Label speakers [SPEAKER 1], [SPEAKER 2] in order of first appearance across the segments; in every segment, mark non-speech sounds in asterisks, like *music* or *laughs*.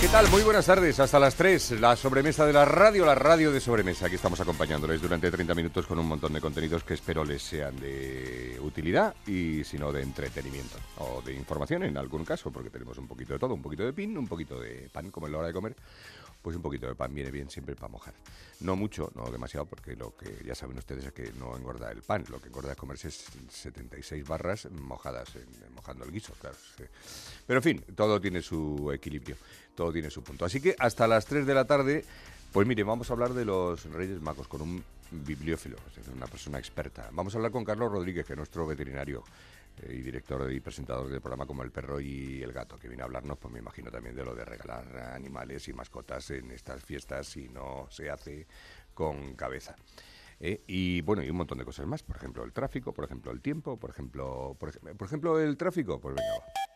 [SPEAKER 1] ¿Qué tal? Muy buenas tardes. Hasta las 3, la sobremesa de la radio, la radio de sobremesa. Aquí estamos acompañándoles durante 30 minutos con un montón de contenidos que espero les sean de utilidad y si no de entretenimiento o de información en algún caso, porque tenemos un poquito de todo, un poquito de pin, un poquito de pan como en la hora de comer, pues un poquito de pan viene bien siempre para mojar. No mucho, no demasiado, porque lo que ya saben ustedes es que no engorda el pan, lo que engorda es comerse 76 barras mojadas, mojando el guiso, claro. Pero en fin, todo tiene su equilibrio todo tiene su punto. Así que hasta las 3 de la tarde, pues mire, vamos a hablar de los Reyes Magos con un bibliófilo, una persona experta. Vamos a hablar con Carlos Rodríguez, que es nuestro veterinario y director y presentador del programa como El Perro y el Gato, que viene a hablarnos, pues me imagino también de lo de regalar animales y mascotas en estas fiestas si no se hace con cabeza. Eh, y bueno, y un montón de cosas más, por ejemplo el tráfico, por ejemplo el tiempo, por ejemplo, por, por ejemplo el tráfico, pues venga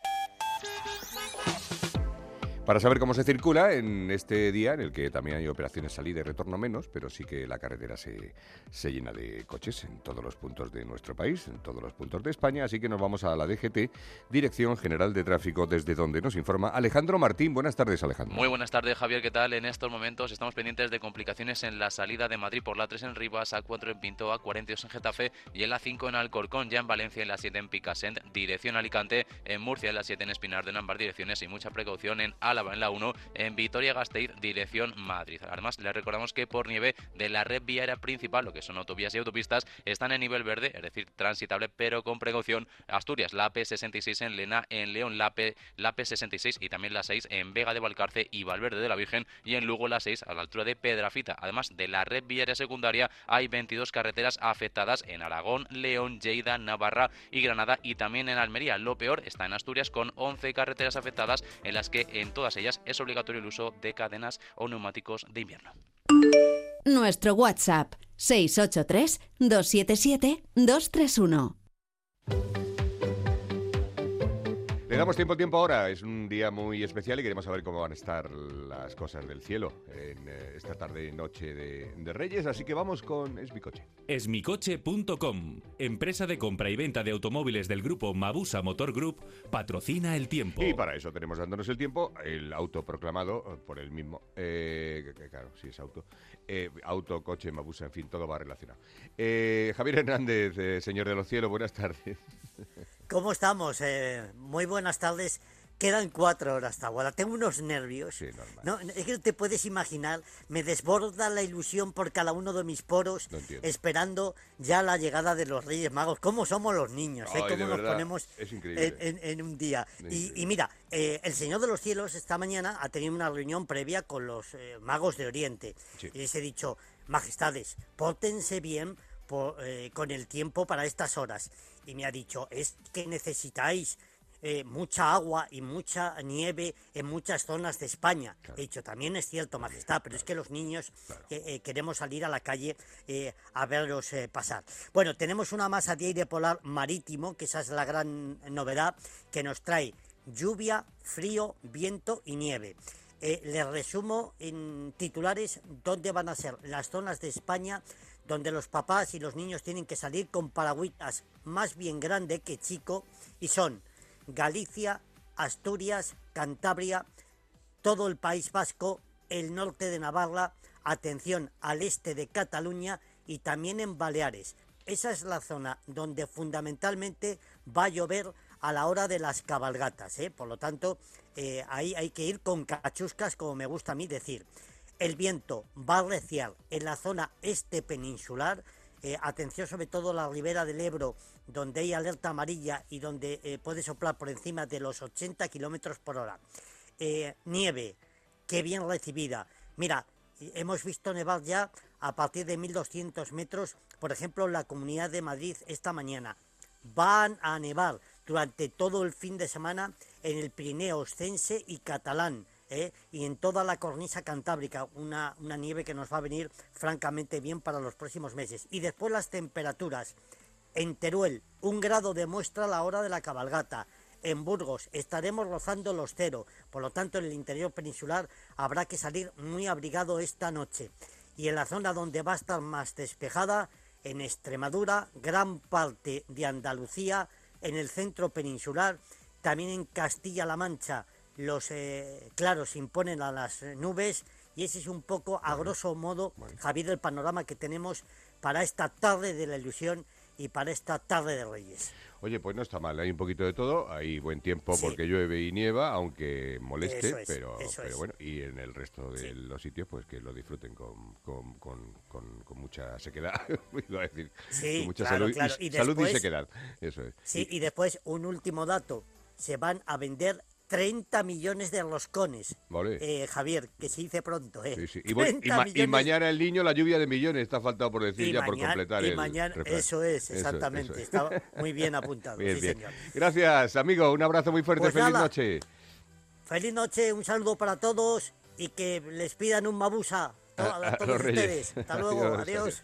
[SPEAKER 1] para saber cómo se circula en este día en el que también hay operaciones salida y retorno menos, pero sí que la carretera se, se llena de coches en todos los puntos de nuestro país, en todos los puntos de España, así que nos vamos a la DGT, Dirección General de Tráfico, desde donde nos informa Alejandro Martín. Buenas tardes, Alejandro.
[SPEAKER 2] Muy buenas tardes, Javier, ¿qué tal? En estos momentos estamos pendientes de complicaciones en la salida de Madrid por la 3 en Rivas, A4 en Pinto, A42 en Getafe y en la 5 en Alcorcón, ya en Valencia, en la 7 en Picassent, dirección Alicante, en Murcia, en la 7 en Espinar de ambas direcciones y mucha precaución en En la 1, en Vitoria-Gasteiz, dirección Madrid. Además, les recordamos que por nieve de la red viaria principal, lo que son autovías y autopistas, están en nivel verde, es decir, transitable, pero con precaución. Asturias, la P66 en Lena, en León, la, P, la P66 y también la 6 en Vega de Valcarce y Valverde de la Virgen y en Lugo la 6 a la altura de Pedrafita. Además de la red viaria secundaria, hay 22 carreteras afectadas en Aragón, León, Lleida, Navarra y Granada y también en Almería. Lo peor está en Asturias con 11 carreteras afectadas en las que en todas ellas es obligatorio el uso de cadenas o neumáticos de invierno.
[SPEAKER 3] Nuestro WhatsApp 683 277 231.
[SPEAKER 1] Le damos tiempo tiempo ahora. Es un día muy especial y queremos saber cómo van a estar las cosas del cielo en eh, esta tarde noche de, Reyes. Así que vamos con Esmicoche.
[SPEAKER 4] Esmicoche.com, empresa de compra y venta de automóviles del grupo Mabusa Motor Group, patrocina el tiempo.
[SPEAKER 1] Y para eso tenemos dándonos el tiempo el auto proclamado eh, por el mismo. Eh, claro, sí es auto. auto, coche, Mabusa, en fin, todo va relacionado. Javier Hernández, señor de los cielos, buenas tardes. *laughs*
[SPEAKER 5] ¿Cómo estamos? Eh, muy buenas tardes. Quedan cuatro horas. Tengo unos nervios.
[SPEAKER 1] Sí, normal.
[SPEAKER 5] No, es que te puedes imaginar, me desborda la ilusión por cada uno de mis poros, esperando ya la llegada de los Reyes Magos. ¿Cómo somos los niños? ¿eh? ¿Cómo nos ponemos en, un día? Y, mira, eh, el Señor de los Cielos esta mañana ha tenido una reunión previa con los eh, magos de Oriente. Y les he dicho, majestades, pórtense bien con el tiempo para estas horas y me ha dicho, es que necesitáis eh, mucha agua y mucha nieve en muchas zonas de España. He dicho, también es cierto, Majestad, pero es que los niños eh, eh, queremos salir a la calle a verlos pasar. Bueno, tenemos una masa de aire polar marítimo, que esa es la gran novedad, que nos trae lluvia, frío, viento y nieve. les resumo en titulares dónde van a ser las zonas de España donde los papás y los niños tienen que salir con paragüitas más bien grande que chico y son Galicia, Asturias, Cantabria, todo el País Vasco, el norte de Navarra, atención al este de Cataluña y también en Baleares. Esa es la zona donde fundamentalmente va a llover a la hora de las cabalgatas. ¿eh? Por lo tanto, eh, ahí hay que ir con cachuscas, como me gusta a mí decir. El viento va a reciar en la zona este peninsular. Eh, atención sobre todo la ribera del Ebro, donde hay alerta amarilla y donde eh, puede soplar por encima de los 80 kilómetros por hora. Eh, nieve, qué bien recibida. Mira, hemos visto nevar ya a partir de 1200 metros, por ejemplo, la comunidad de Madrid esta mañana. Van a nevar durante todo el fin de semana en el Pirineo Ostense y Catalán ¿eh? y en toda la cornisa cantábrica, una, una nieve que nos va a venir francamente bien para los próximos meses. Y después las temperaturas. En Teruel, un grado demuestra la hora de la cabalgata. En Burgos estaremos rozando los cero, por lo tanto en el interior peninsular habrá que salir muy abrigado esta noche. Y en la zona donde va a estar más despejada, en Extremadura, gran parte de Andalucía, en el centro peninsular, también en Castilla-La Mancha, los eh, claros imponen a las nubes y ese es un poco, a grosso modo, Javier, el panorama que tenemos para esta tarde de la ilusión y para esta tarde de Reyes.
[SPEAKER 1] Oye, pues no está mal, hay un poquito de todo, hay buen tiempo porque llueve y nieva, aunque moleste, pero, pero bueno, y en el resto de los sitios, pues que lo disfruten con, con, con, mucha sequedad, *laughs* iba a decir, con mucha salud, y, salud y sequedad, eso es.
[SPEAKER 5] Sí, y después un último dato, se van a vender 30 millones de roscones. Eh, Javier, que se dice pronto. ¿eh?
[SPEAKER 1] Y, *laughs* mañana el niño la lluvia de millones, está faltado por decir ya por completar
[SPEAKER 5] y mañana, Eso es, exactamente. Está muy bien *laughs* apuntado.
[SPEAKER 1] Gracias, amigo. Un abrazo muy fuerte. Pues Feliz noche.
[SPEAKER 5] Feliz noche, un saludo para todos y que les pidan un mabusa a, todos ustedes. Hasta *laughs* luego, adiós.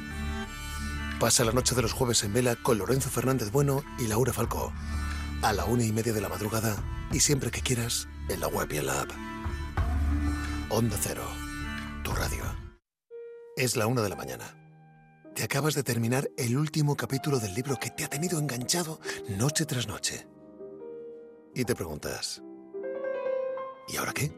[SPEAKER 6] Pasa la noche de los jueves en vela con Lorenzo Fernández Bueno y Laura Falcó. A la una y media de la madrugada y siempre que quieras en la web y en la app. Onda Cero, tu radio. Es la una de la mañana. Te acabas de terminar el último capítulo del libro que te ha tenido enganchado noche tras noche. Y te preguntas, ¿y ahora qué?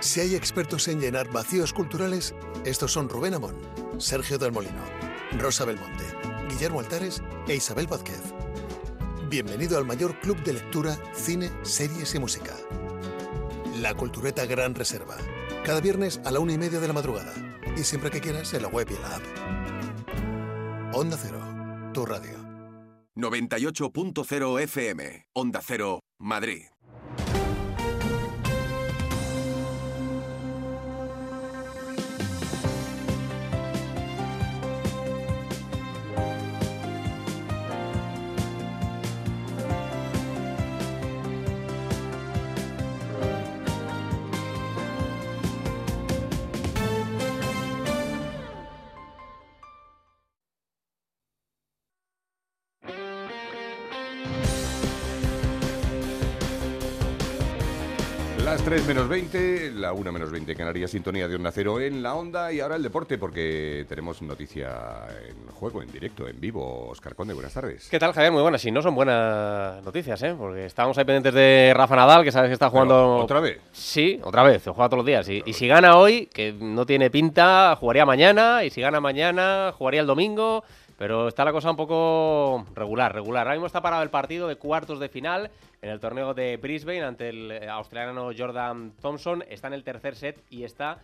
[SPEAKER 6] Si hay expertos en llenar vacíos culturales, estos son Rubén Amón, Sergio del Molino Rosa Belmonte, Guillermo Altares e Isabel Vázquez. Bienvenido al mayor club de lectura, cine, series y música. La Cultureta Gran Reserva. Cada viernes a la una y media de la madrugada. Y siempre que quieras en la web y en la app. Onda Cero, tu radio.
[SPEAKER 7] 98.0 FM. Onda Cero, Madrid.
[SPEAKER 1] Las 3 menos 20, la 1 menos 20 Canarias, sintonía de Onda Cero en la Onda y ahora el deporte porque tenemos noticia en juego, en directo, en vivo. Oscar Conde, buenas tardes.
[SPEAKER 8] ¿Qué tal, Javier? Muy buenas. Si no son buenas noticias, ¿eh? Porque estábamos ahí pendientes de Rafa Nadal, que sabes que está jugando...
[SPEAKER 1] ¿Otra vez?
[SPEAKER 8] Sí, otra vez, juega todos los días. Y, y si gana hoy, que no tiene pinta, jugaría mañana, y si gana mañana, jugaría el domingo... Pero está la cosa un poco regular, regular. Ahora mismo está parado el partido de cuartos de final en el torneo de Brisbane ante el eh, australiano Jordan Thompson. Está en el tercer set y está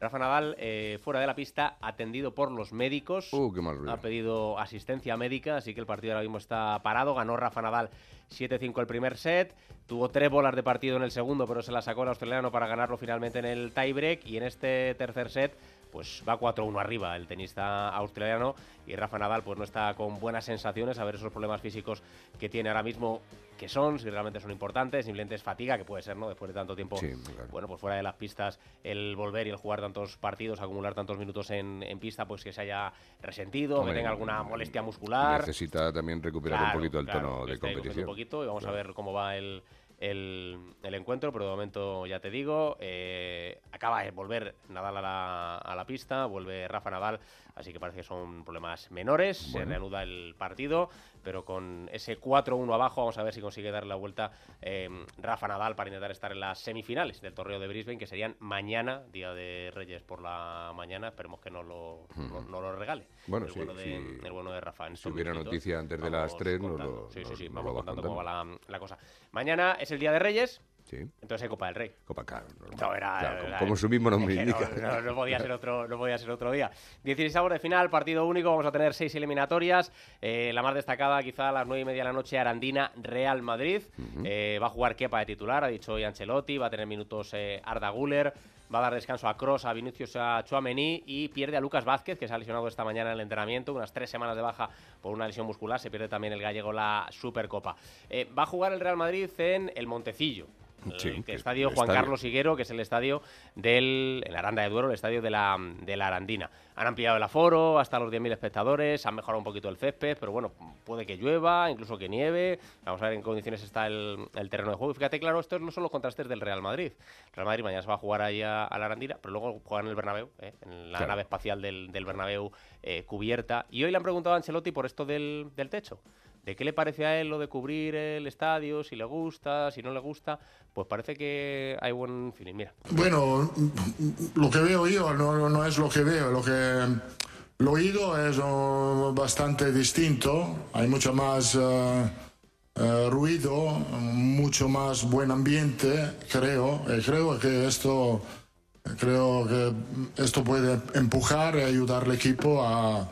[SPEAKER 8] Rafa Nadal eh, fuera de la pista, atendido por los médicos.
[SPEAKER 1] Uh, qué mal
[SPEAKER 8] ha pedido asistencia médica, así que el partido ahora mismo está parado. Ganó Rafa Nadal 7-5 el primer set. Tuvo tres bolas de partido en el segundo, pero se la sacó el australiano para ganarlo finalmente en el tiebreak. Y en este tercer set pues va 4-1 arriba el tenista australiano y Rafa Nadal pues no está con buenas sensaciones a ver esos problemas físicos que tiene ahora mismo que son, si realmente son importantes, simplemente es fatiga, que puede ser, ¿no? Después de tanto tiempo, bueno, pues fuera de las pistas, el volver y el jugar tantos partidos, acumular tantos minutos en, pista, pues que se haya resentido, que tenga alguna molestia muscular.
[SPEAKER 1] Necesita también recuperar un poquito el tono de competición.
[SPEAKER 8] Un poquito y vamos a ver cómo va el, el, encuentro, pero de momento ya te digo, eh, acaba de volver Nadal a la, a la, pista, vuelve Rafa Nadal, así que parece que son problemas menores, se reanuda el partido, pero con ese 4-1 abajo vamos a ver si consigue dar la vuelta eh, Rafa Nadal para intentar estar en las semifinales del torneo de Brisbane, que serían mañana, Día de Reyes por la mañana, esperemos que no lo, no, lo regale.
[SPEAKER 1] Bueno,
[SPEAKER 8] el,
[SPEAKER 1] sí,
[SPEAKER 8] bueno de, el bueno de Rafa. En
[SPEAKER 1] si hubiera noticia antes de las 3, no lo,
[SPEAKER 8] sí, sí, sí, vamos contando, cómo va la, la cosa. Mañana es el Día de Reyes,
[SPEAKER 1] Sí.
[SPEAKER 8] Entonces hay Copa del Rey.
[SPEAKER 1] Copa Caro.
[SPEAKER 8] No, era,
[SPEAKER 1] como su mismo nombre *laughs* indica.
[SPEAKER 8] No, no, podía ser otro, no podía ser otro día. 16 avos de final, partido único. Vamos a tener seis eliminatorias. Eh, la más destacada, quizá a las nueve y media de la noche, Arandina, Real Madrid. eh, va a jugar Kepa de titular, ha dicho hoy Ancelotti. Va a tener minutos eh, Arda Guller. Va a dar descanso a Cross, a Vinicius, a Chuamení y pierde a Lucas Vázquez, que se ha lesionado esta mañana en el entrenamiento, unas tres semanas de baja por una lesión muscular. Se pierde también el gallego la Supercopa. Va a jugar el Real Madrid en el Montecillo.
[SPEAKER 1] Sí,
[SPEAKER 8] el estadio Juan Carlos Higuero, que es el estadio del el Aranda de Duero, el estadio de la, de la Arandina. Han ampliado el aforo hasta los 10.000 espectadores, han mejorado un poquito el césped, pero bueno, puede que llueva, incluso que nieve. Vamos a ver en qué condiciones está el, el terreno de juego. Y fíjate, claro, estos no son los contrastes del Real Madrid. El Real Madrid mañana se va a jugar ahí a, la Arandina, pero luego juega en el Bernabéu, ¿eh? en la nave espacial del, del Bernabéu eh, cubierta. Y hoy le han preguntado a Ancelotti por esto del, del techo de qué le parece a él lo de cubrir el estadio, si le gusta, si no le gusta, pues parece que hay buen feeling. Mira.
[SPEAKER 9] Bueno, lo que veo yo no, no es lo que veo, lo que lo oído es bastante distinto, hay mucho más uh, uh, ruido, mucho más buen ambiente, creo, y creo que esto creo que esto puede empujar y ayudar al equipo a,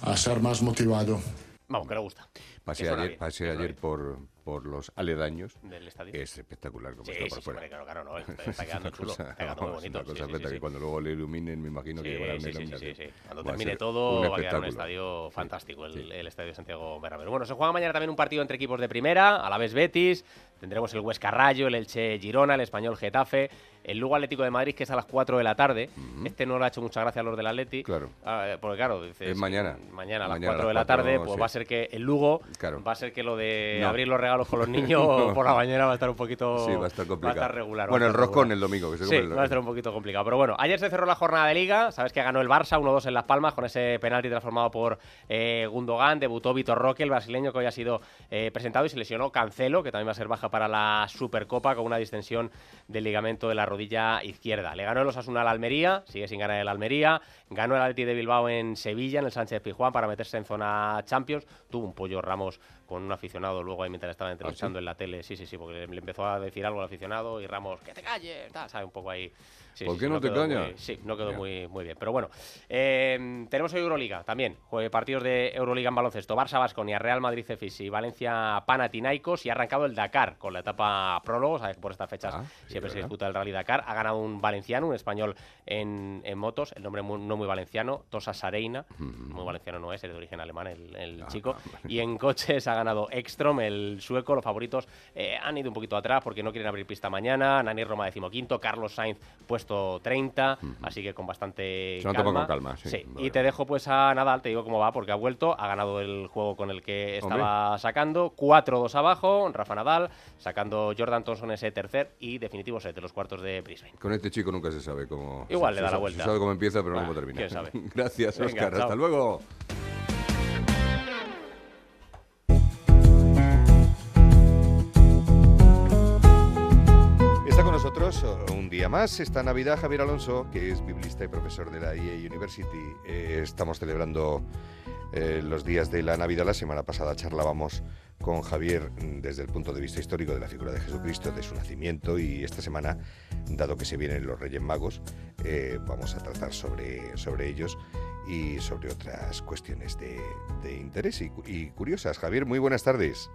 [SPEAKER 9] a ser más motivado.
[SPEAKER 8] Vamos, que le gusta.
[SPEAKER 1] Pasé ayer, pasé ayer por, por los aledaños.
[SPEAKER 8] Del estadio.
[SPEAKER 1] Es espectacular como
[SPEAKER 8] sí,
[SPEAKER 1] está
[SPEAKER 8] sí,
[SPEAKER 1] por fuera.
[SPEAKER 8] Sí, claro, claro, no, *laughs* está quedando chulo, está quedando muy bonito.
[SPEAKER 1] Una cosa
[SPEAKER 8] sí, sí,
[SPEAKER 1] que cuando luego le iluminen, me imagino que llevará
[SPEAKER 8] sí, sí, sí, sí, Cuando
[SPEAKER 1] va
[SPEAKER 8] termine todo, va a quedar un estadio fantástico, el, el estadio de Santiago Bernabéu. Bueno, se juega mañana también un partido entre equipos de primera, a la vez Betis, tendremos el Huesca Rayo, el Elche Girona, el Español Getafe, el Lugo Atlético de Madrid, que es a las 4 de la tarde. Este no le ha hecho mucha gracia a los del Atleti.
[SPEAKER 1] Claro.
[SPEAKER 8] Ah, porque claro, dices,
[SPEAKER 1] Es mañana.
[SPEAKER 8] Mañana a las
[SPEAKER 1] Mañana
[SPEAKER 8] 4 de la tarde, pues
[SPEAKER 1] sí.
[SPEAKER 8] va a ser que el Lugo,
[SPEAKER 1] Claro.
[SPEAKER 8] va a ser que lo de
[SPEAKER 1] No.
[SPEAKER 8] abrir los regalos con los *laughs* niños por la mañana va a estar un poquito...
[SPEAKER 1] Sí, va a estar complicado.
[SPEAKER 8] Va a estar regular.
[SPEAKER 1] Bueno, el roscón
[SPEAKER 8] regular.
[SPEAKER 1] el domingo, que se
[SPEAKER 8] Sí, va a estar un poquito complicado. Pero bueno, ayer se cerró la jornada de Liga. Sabes que ganó el Barça 1-2 en Las Palmas con ese penalti transformado por eh, Gundogan. Debutó Vitor Roque, el brasileño que hoy ha sido eh, presentado y se lesionó Cancelo, que también va a ser baja para la Supercopa con una distensión del ligamento de la rodilla izquierda. Le ganó el Osasuna al Almería, sigue sin ganar el Almería. Ganó el Atleti de Bilbao en Sevilla, en el Sánchez Pizjuán, para meterse en zona Champions. Tuvo un pollo Ramos con un aficionado luego ahí mientras estaba entrevistando en la tele. Sí, sí, sí, porque le, empezó a decir algo al aficionado y Ramos, que te calles, tal, sabe, un poco ahí. Sí,
[SPEAKER 1] ¿Por
[SPEAKER 8] sí,
[SPEAKER 1] qué
[SPEAKER 8] sí,
[SPEAKER 1] no te callas?
[SPEAKER 8] muy- sí, no quedó muy, muy bien. Pero bueno, eh, tenemos hoy Euroliga también. Partidos de Euroliga en baloncesto. Barça Basconia, Real Madrid Cefis y Valencia Panathinaikos. Y ha arrancado el Dakar con la etapa prólogo. Sabes que por estas fechas
[SPEAKER 1] Ah,
[SPEAKER 8] siempre se disputa el Rally Dakar. Ha ganado un valenciano, un español en, en motos. El nombre mu- no muy valenciano, Tosa Sareina. Muy valenciano no es, es de origen alemán el, el chico. Y en coches ha ganado Ekstrom, el sueco. Los favoritos eh, han ido un poquito atrás porque no quieren abrir pista mañana. Nani Roma decimoquinto, Carlos Sainz puesto 30, así que con bastante
[SPEAKER 1] Se calma. Con calma
[SPEAKER 8] sí. Y te dejo pues a Nadal, te digo cómo va, porque ha vuelto, ha ganado el juego con el que estaba sacando. 4-2 abajo, Rafa Nadal, sacando Jordan Thompson ese tercer y definitivo set de los cuartos de Brisbane.
[SPEAKER 1] Con este chico nunca se sabe cómo...
[SPEAKER 8] Igual le da la vuelta.
[SPEAKER 1] Se sabe cómo empieza, pero no cómo termina. *laughs* Gracias, Oscar. Hasta luego. Nosotros un día más esta Navidad Javier Alonso, que es biblista y profesor de la EA University. Eh, estamos celebrando eh, los días de la Navidad. La semana pasada charlábamos con Javier mm, desde el punto de vista histórico de la figura de Jesucristo, de su nacimiento y esta semana, dado que se vienen los Reyes Magos, eh, vamos a tratar sobre, sobre ellos y sobre otras cuestiones de, interés y, curiosas. Javier, muy buenas tardes.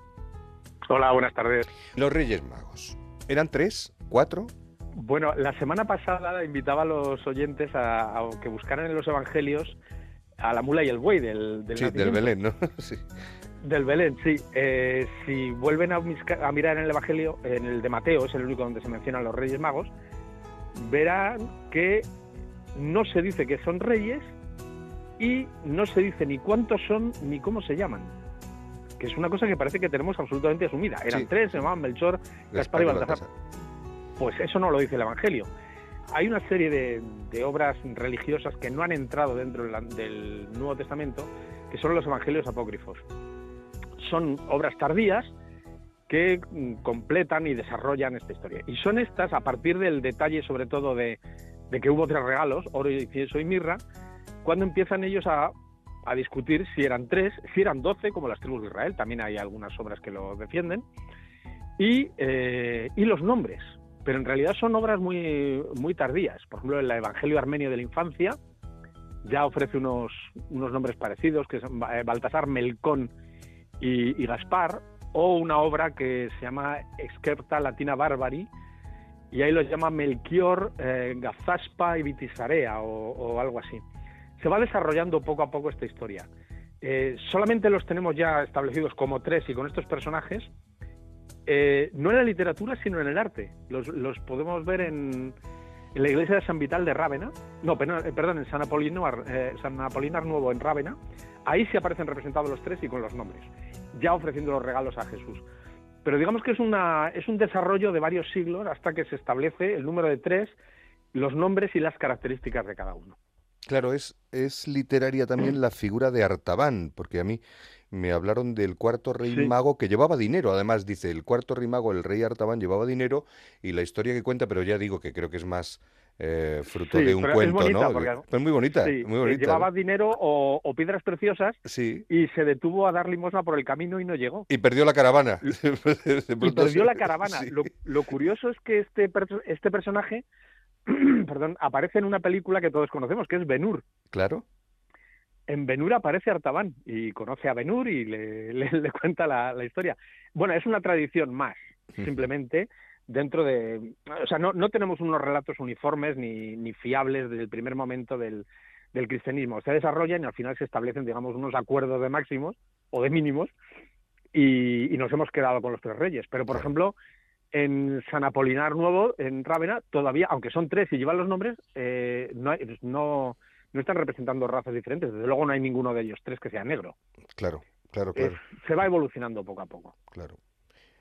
[SPEAKER 10] Hola, buenas tardes.
[SPEAKER 1] Los Reyes Magos. ¿Eran tres? ¿Cuatro?
[SPEAKER 10] Bueno, la semana pasada invitaba a los oyentes a, a que buscaran en los Evangelios a la mula y el buey del, del,
[SPEAKER 1] sí, del Belén, ¿no? *laughs* sí.
[SPEAKER 10] Del Belén, sí. Eh, si vuelven a, mirar en el Evangelio, en el de Mateo, es el único donde se mencionan los Reyes Magos, verán que no se dice que son reyes y no se dice ni cuántos son ni cómo se llaman. Que es una cosa que parece que tenemos absolutamente asumida. Eran tres, se llamaban Melchor, Gaspar y Baltasar. Pues eso no lo dice el Evangelio hay una serie de, obras religiosas que no han entrado dentro del Nuevo Testamento, que son los evangelios apócrifos. Son obras tardías que mm, completan y desarrollan esta historia. Y son estas, a partir del detalle sobre todo de, que hubo tres regalos, oro, incienso y mirra, cuando empiezan ellos a, discutir si eran tres, si eran doce, como las tribus de Israel, también hay algunas obras que lo defienden, y, eh, y los nombres pero en realidad son obras muy, muy tardías. Por ejemplo, el Evangelio Armenio de la Infancia ya ofrece unos, unos nombres parecidos, que son eh, Baltasar, Melcón y, Gaspar, o una obra que se llama Excerpta Latina Barbari, y ahí los llama Melchior, eh, Gazaspa y Vitisarea, o, algo así. Se va desarrollando poco a poco esta historia. Eh, solamente los tenemos ya establecidos como tres y con estos personajes, eh, no en la literatura, sino en el arte. Los, podemos ver en, la iglesia de San Vital de Rávena, no, eh, perdón, en San Apolinar, eh, San Nuevo en Rávena. Ahí sí aparecen representados los tres y con los nombres, ya ofreciendo los regalos a Jesús. Pero digamos que es, una, es un desarrollo de varios siglos hasta que se establece el número de tres, los nombres y las características de cada uno.
[SPEAKER 1] Claro, es, es literaria también la figura de Artaban, porque a mí me hablaron del cuarto rey mago que llevaba dinero. Además, dice, el cuarto rey mago, el rey Artaban, llevaba dinero y la historia que cuenta, pero ya digo que creo que es más eh, fruto de un cuento, ¿no?
[SPEAKER 10] Es
[SPEAKER 1] muy bonita, muy bonita.
[SPEAKER 10] Llevaba dinero o, piedras preciosas y se detuvo a dar limosna por el camino y no llegó.
[SPEAKER 1] Y perdió la caravana. *laughs*
[SPEAKER 10] y perdió la caravana. Lo, curioso es que este, este personaje *clears throat* perdón, aparece en una película que todos conocemos, que es Benur.
[SPEAKER 1] Claro
[SPEAKER 10] en Benur aparece Artaban y conoce a Benur y le, *laughs* cuenta la, historia. Bueno, es una tradición más, simplemente dentro de... O sea, no, no tenemos unos relatos uniformes ni, ni fiables desde el primer momento del, del cristianismo. Se desarrollan y al final se establecen, digamos, unos acuerdos de máximos o de mínimos y, nos hemos quedado con los tres reyes. Pero, por ejemplo, en San Apolinar Nuevo, en Rávena, todavía, aunque son tres y llevan los nombres, eh, no, no no están representando razas diferentes. Desde luego no hay ninguno de ellos tres que sea negro.
[SPEAKER 1] Claro, claro, claro.
[SPEAKER 10] se va evolucionando poco a poco.
[SPEAKER 1] Claro.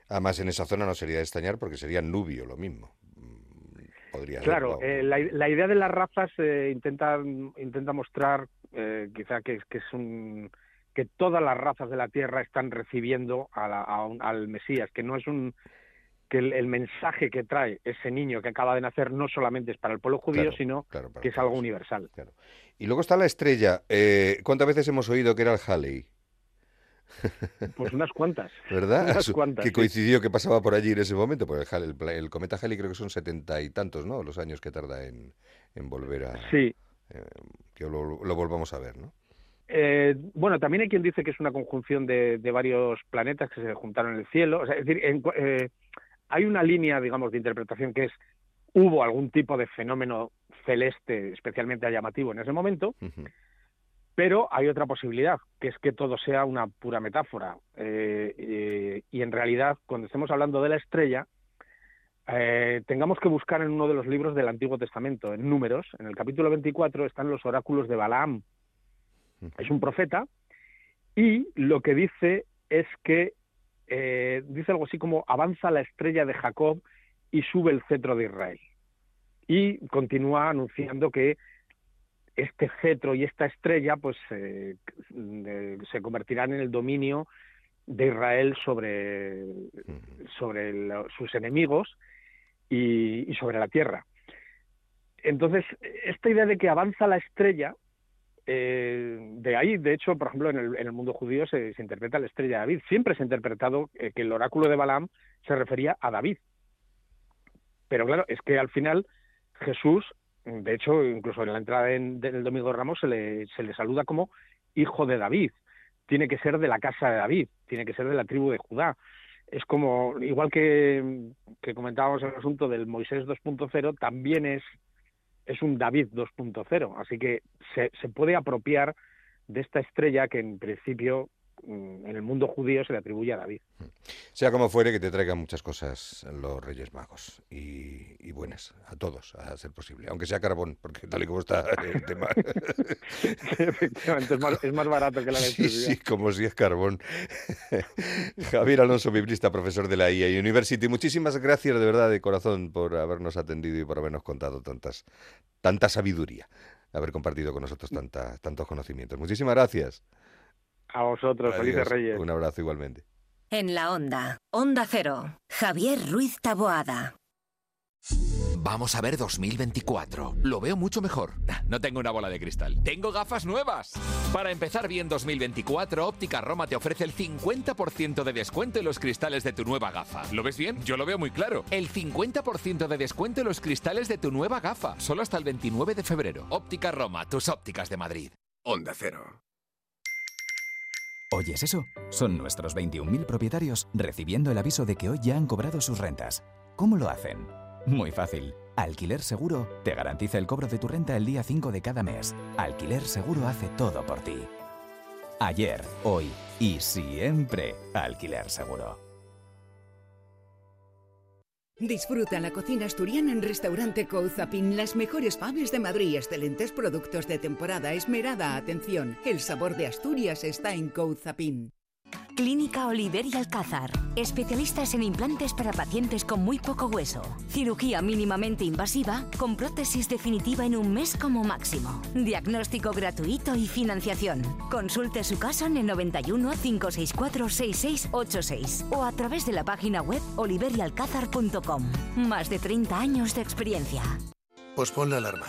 [SPEAKER 1] Además, en esa zona no sería de extrañar porque sería nubio lo mismo. Mm, podría
[SPEAKER 10] claro, eh, la, idea de las razas eh, intenta, intenta mostrar eh, quizá que, que, es un que todas las razas de la Tierra están recibiendo al Mesías, que no es un que el, mensaje que trae ese niño que acaba de nacer no solamente es para el pueblo judío, sino que es algo universal.
[SPEAKER 1] Y luego está la estrella. Eh, ¿Cuántas veces hemos oído que era el Halley? *laughs*
[SPEAKER 10] Pues unas cuantas.
[SPEAKER 1] ¿Verdad? que coincidió que pasaba por allí en ese momento, porque el, cometa Halley creo que son setenta y tantos, ¿no? Los años que tarda en, volver a...
[SPEAKER 10] Sí.
[SPEAKER 1] Eh, que lo, volvamos a ver, ¿no?
[SPEAKER 10] Eh, bueno, también hay quien dice que es una conjunción de, varios planetas que se juntaron en el cielo. es decir, en, hay una línea, digamos, de interpretación que es hubo algún tipo de fenómeno celeste especialmente llamativo en ese momento, Pero hay otra posibilidad, que es que todo sea una pura metáfora. Eh, eh, y en realidad, cuando estemos hablando de la estrella, eh, tengamos que buscar en uno de los libros del Antiguo Testamento, en números, en el capítulo 24 están los oráculos de Balaam. Es un profeta y lo que dice es que dice algo así como avanza la estrella de Jacob y sube el cetro de Israel. Y continúa anunciando que este cetro y esta estrella pues eh, se convertirán en el dominio de Israel sobre, sobre sus enemigos y, sobre la tierra. Entonces, esta idea de que avanza la estrella, eh, de ahí, de hecho, por ejemplo, en el, mundo judío se, interpreta la estrella de David. Siempre se ha interpretado eh, que el oráculo de Balaam se refería a David. Pero claro, es que al final Jesús de hecho, incluso en la entrada del Domingo de Ramos se le, se le saluda como hijo de David. Tiene que ser de la casa de David, tiene que ser de la tribu de Judá. Es como, igual que, que comentábamos el asunto del Moisés 2.0, también es, es un David 2.0. Así que se, se puede apropiar de esta estrella que en principio en el mundo judío se le atribuye a David.
[SPEAKER 1] Sea como fuere, que te traigan muchas cosas los Reyes Magos y, buenas, a todos, a ser posible, aunque sea carbón, porque tal y como está el *laughs* tema.
[SPEAKER 10] Efectivamente, es más, barato que la electricidad.
[SPEAKER 1] Sí, sí, como si es carbón. Javier Alonso, biblista, profesor de la IA University, muchísimas gracias de verdad, de corazón, por habernos atendido y por habernos contado tantas, tanta sabiduría, haber compartido con nosotros tanta, tantos conocimientos. Muchísimas gracias.
[SPEAKER 10] A vosotros, felices Reyes.
[SPEAKER 1] Un abrazo igualmente.
[SPEAKER 11] En la onda, Onda Cero, Javier Ruiz Taboada.
[SPEAKER 12] Vamos a ver 2024. Lo veo mucho mejor.
[SPEAKER 13] No tengo una bola de cristal. Tengo gafas nuevas. Para empezar bien 2024, Óptica Roma te ofrece el 50% de descuento en los cristales de tu nueva gafa. ¿Lo ves bien? Yo lo veo muy claro. El 50% de descuento en los cristales de tu nueva gafa. Solo hasta el 29 de febrero. Óptica Roma, tus ópticas de Madrid.
[SPEAKER 7] Onda Cero.
[SPEAKER 14] ¿Oyes eso? Son nuestros 21.000 propietarios recibiendo el aviso de que hoy ya han cobrado sus rentas. ¿Cómo lo hacen? Muy fácil. Alquiler Seguro te garantiza el cobro de tu renta el día 5 de cada mes. Alquiler Seguro hace todo por ti. Ayer, hoy y siempre Alquiler Seguro.
[SPEAKER 15] Disfruta la cocina asturiana en Restaurante Couzapin, las mejores faves de Madrid, excelentes productos de temporada, esmerada atención. El sabor de Asturias está en Couzapin.
[SPEAKER 11] Clínica Oliver y Alcázar. Especialistas en implantes para pacientes con muy poco hueso. Cirugía mínimamente invasiva con prótesis definitiva en un mes como máximo. Diagnóstico gratuito y financiación. Consulte su caso en el 91 564 6686 o a través de la página web oliverialcázar.com. Más de 30 años de experiencia.
[SPEAKER 6] Pues pon la alarma.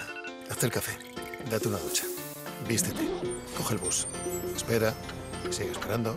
[SPEAKER 6] Haz el café. Date una ducha. Vístete. Coge el bus. Espera. Sigue esperando.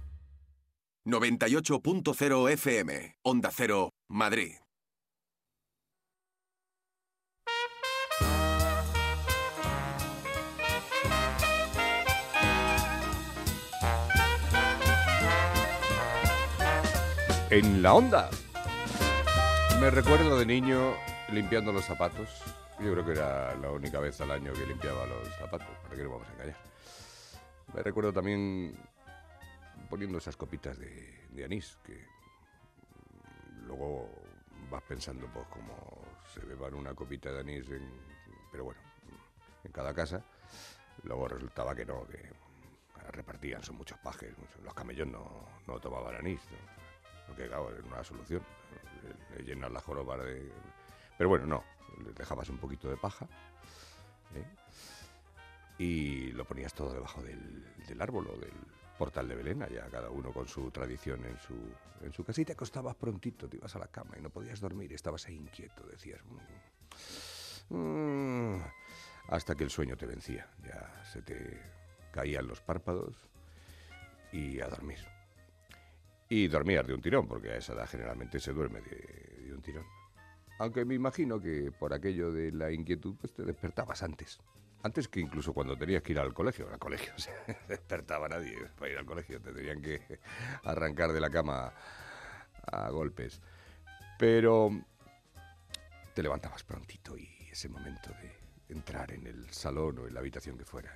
[SPEAKER 7] 98.0 FM, Onda Cero, Madrid.
[SPEAKER 1] En la onda. Me recuerdo de niño limpiando los zapatos. Yo creo que era la única vez al año que limpiaba los zapatos, para no vamos a engañar. Me recuerdo también poniendo esas copitas de, anís, que luego vas pensando, pues, como se beban una copita de anís, pero bueno, en cada casa. Luego resultaba que no, que repartían, son muchos pajes. Los camellos no, no tomaban anís, porque claro, era una solución. llenar la joroba de... Pero bueno, no, le dejabas un poquito de paja ¿eh? y lo ponías todo debajo del, del árbol o del portal de Belén, ya cada uno con su tradición en su, en su te acostabas prontito, te ibas a la cama y no podías dormir, estabas ahí inquieto, decías... Mm, mm", hasta que el sueño te vencía, ya se te caían los párpados y a dormir. Y dormías de un tirón, porque a esa edad generalmente se duerme de, un tirón. Aunque me imagino que por aquello de la inquietud, pues te despertabas antes. Antes que incluso cuando tenías que ir al colegio. Al colegio *laughs* se despertaba nadie para ir al colegio. Te tenían que arrancar de la cama a golpes. Pero te levantabas prontito y ese momento de entrar en el salón o en la habitación que fuera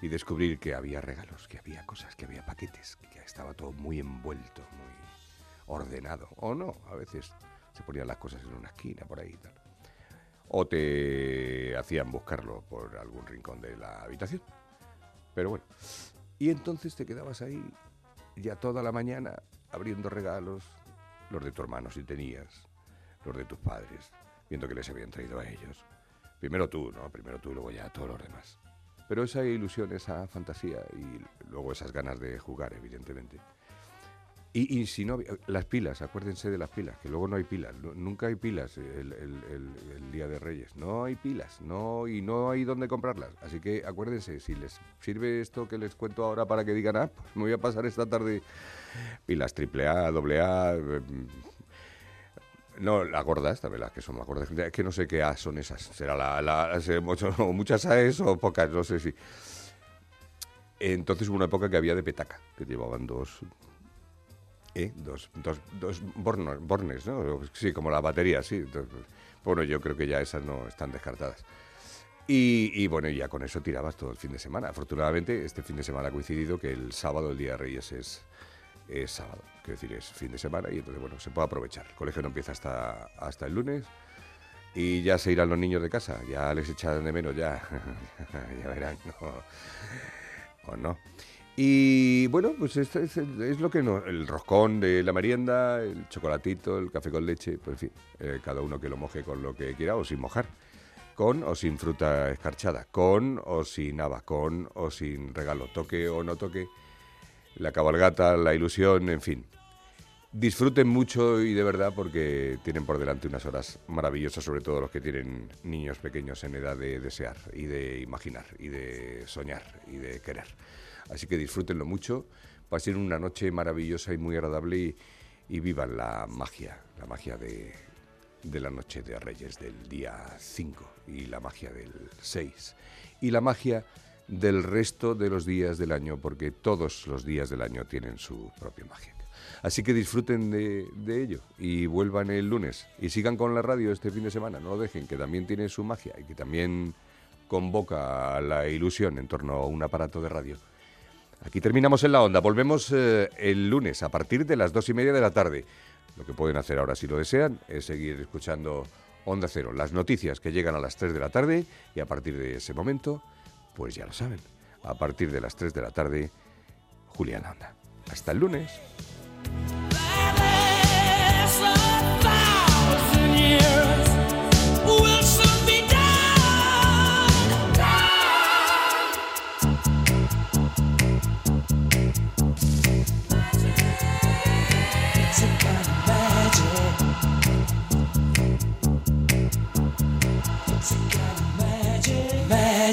[SPEAKER 1] y, descubrir que había regalos, que había cosas, que había paquetes, que estaba todo muy envuelto, muy ordenado. O no, a veces se ponían las cosas en una esquina por ahí y tal. O te hacían buscarlo por algún rincón de la habitación. Pero bueno, y entonces te quedabas ahí ya toda la mañana abriendo regalos, los de tu hermano si tenías, los de tus padres, viendo que les habían traído a ellos. Primero tú, ¿no? Primero tú y luego ya todos los demás. Pero esa ilusión, esa fantasía y luego esas ganas de jugar, evidentemente. Y, si no, las pilas, acuérdense de las pilas, que luego no hay pilas, nunca hay pilas el, Día de Reyes, no hay pilas, no y no hay dónde comprarlas. Así que acuérdense, si les sirve esto que les cuento ahora para que digan, ah, pues me voy a pasar esta tarde pilas triple A, doble A, no, las gordas, también las que son más gordas. Es que no sé qué A son esas. Será la, la *laughs* muchas AES o pocas, no sé si. Entonces hubo una época que había de petaca, que llevaban dos. ¿Eh? Dos, dos, dos bornes, ¿no? Sí, como la batería, sí. bueno, yo creo que ya esas no están descartadas. Y, y, bueno, ya con eso tirabas todo el fin de semana. Afortunadamente, este fin de semana ha coincidido que el sábado, el Día de Reyes, es, es sábado, quiero decir, es fin de semana y entonces, bueno, se puede aprovechar. El colegio no empieza hasta, hasta el lunes y ya se irán los niños de casa, ya les echan de menos, ya, *laughs* ya verán, o no. Y bueno, pues esto es, lo que no, el roscón de la merienda, el chocolatito, el café con leche, pues en fin, eh, cada uno que lo moje con lo que quiera o sin mojar, con o sin fruta escarchada, con o sin haba, con o sin regalo, toque o no toque la cabalgata, la ilusión, en fin. Disfruten mucho y de verdad porque tienen por delante unas horas maravillosas, sobre todo los que tienen niños pequeños en edad de desear y de imaginar y de soñar y de querer. Así que disfrútenlo mucho, pasen una noche maravillosa y muy agradable y, vivan la magia, la magia de, de la noche de Reyes del día 5 y la magia del 6 y la magia del resto de los días del año, porque todos los días del año tienen su propia magia. Así que disfruten de, ello y vuelvan el lunes y sigan con la radio este fin de semana, no lo dejen, que también tiene su magia y que también convoca la ilusión en torno a un aparato de radio. Aquí terminamos en la onda, volvemos eh, el lunes a partir de las dos y media de la tarde. Lo que pueden hacer ahora si lo desean es seguir escuchando Onda Cero, las noticias que llegan a las 3 de la tarde y a partir de ese momento pues ya lo saben, a partir de las 3 de la tarde, Julián Anda. Hasta el lunes.